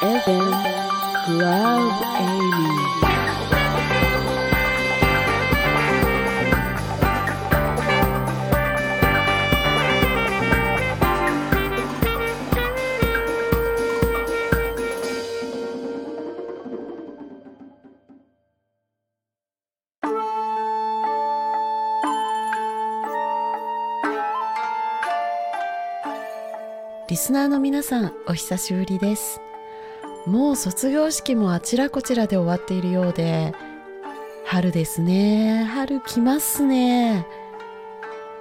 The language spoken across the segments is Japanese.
FM Club Amy リスナーの皆さんお久しぶりです。もう卒業式もあちらこちらで終わっているようで。春ですね。春来ますね。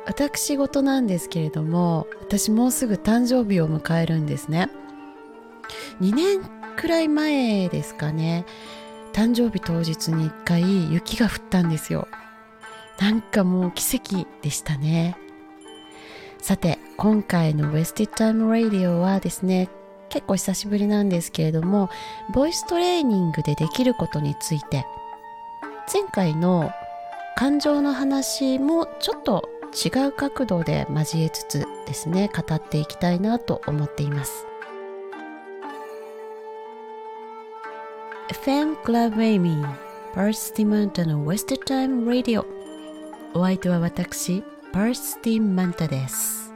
私事なんですけれども私もうすぐ誕生日を迎えるんですね。2年くらい前ですかね。誕生日当日に1回雪が降ったんですよ。なんかもう奇跡でしたね。さて今回の Wasted Time Radio はですね結構久しぶりなんですけれどもボイストレーニングでできることについて。前回の感情の話もちょっと違う角度で交えつつですね語っていきたいなと思っています。FM Club Amy パースティマンタの Wasted Time Radio お相手は私パースティマンタです。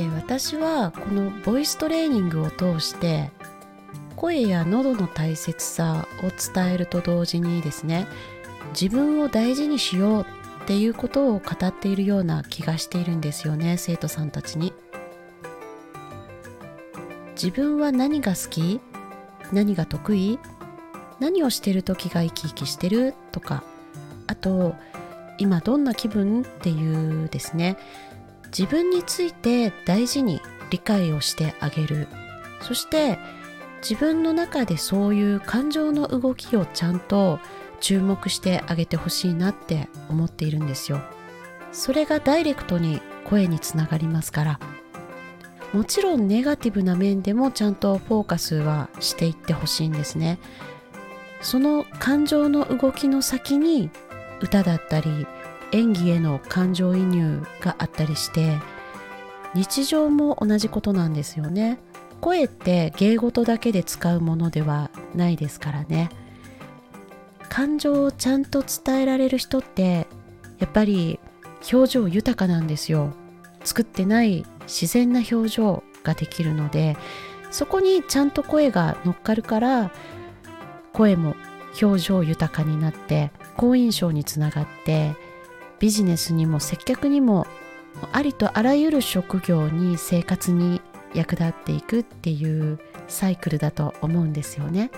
えー、私はこのボイストレーニングを通して声や喉の大切さを伝えると同時にですね自分を大事にしようっていうことを語っているような気がしているんですよね生徒さんたちに。自分は何が好き？何が得意？何をしてる時が生き生きしてる？とか。あと今どんな気分？っていうですね。自分について大事に理解をしてあげる。そして自分の中でそういう感情の動きをちゃんと注目してあげてほしいなって思っているんですよ。それがダイレクトに声につながりますから。もちろんネガティブな面でもちゃんとフォーカスはしていってほしいんですね。その感情の動きの先に歌だったり演技への感情移入があったりして日常も同じことなんですよね。声って芸事だけで使うものではないですからね。感情をちゃんと伝えられる人ってやっぱり表情豊かなんですよ。作ってない自然な表情ができるのでそこにちゃんと声が乗っかるから声も表情豊かになって好印象につながってビジネスにも接客にもありとあらゆる職業に生活に役立っていくっていうサイクルだと思うんですよね。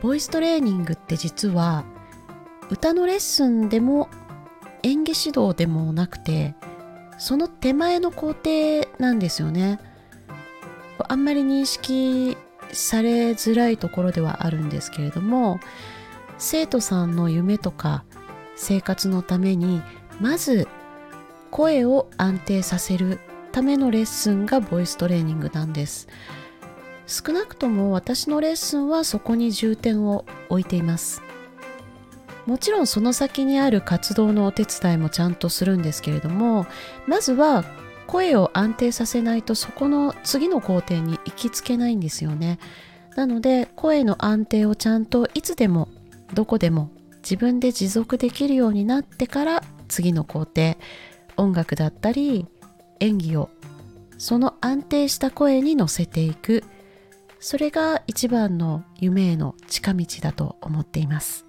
ボイストレーニングって実は歌のレッスンでも演技指導でもなくてその手前の工程なんですよね。あんまり認識されづらいところではあるんですけれども生徒さんの夢とか生活のためにまず声を安定させるためのレッスンがボイストレーニングなんです。少なくとも私のレッスンはそこに重点を置いています。もちろんその先にある活動のお手伝いもちゃんとするんですけれどもまずは声を安定させないとそこの次の工程に行きつけないんですよね。なので声の安定をちゃんといつでもどこでも自分で持続できるようになってから次の工程音楽だったり演技をその安定した声に乗せていく。それが一番の夢への近道だと思っています。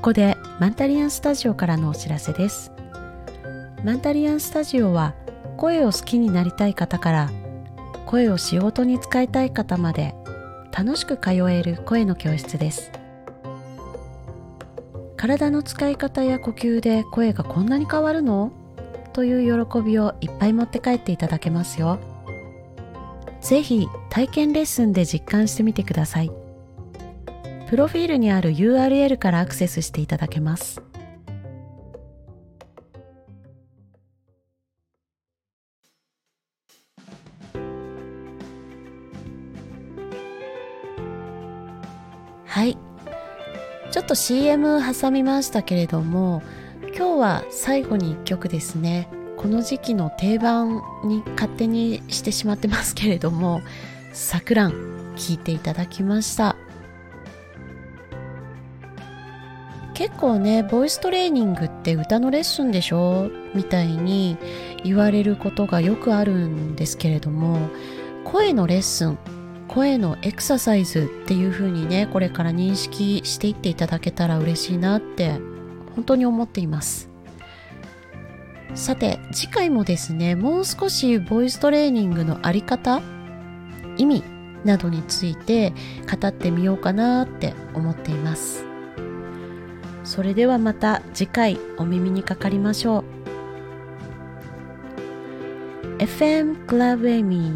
ここでマンタリアンスタジオからのお知らせです。マンタリアンスタジオは声を好きになりたい方から声を仕事に使いたい方まで楽しく通える声の教室です。体の使い方や呼吸で声がこんなに変わるの？という喜びをいっぱい持って帰っていただけますよ。ぜひ体験レッスンで実感してみてください。プロフィールにある URL からアクセスしていただけます。はい。ちょっと CM 挟みましたけれども今日は最後に1曲ですね。この時期の定番に勝手にしてしまってますけれども「さくらん」聴いていただきました。結構ねボイストレーニングって歌のレッスンでしょ？みたいに言われることがよくあるんですけれども声のレッスン声のエクササイズっていう風にねこれから認識していっていただけたら嬉しいなって本当に思っています。さて次回もですねもう少しボイストレーニングのあり方意味などについて語ってみようかなって思っています。それではまた次回お耳にかかりましょう FM Club Amy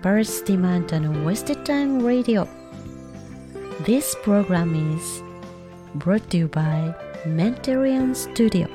Birds Demand and Wasted Time Radio. This program is brought to you by Mentarian Studio.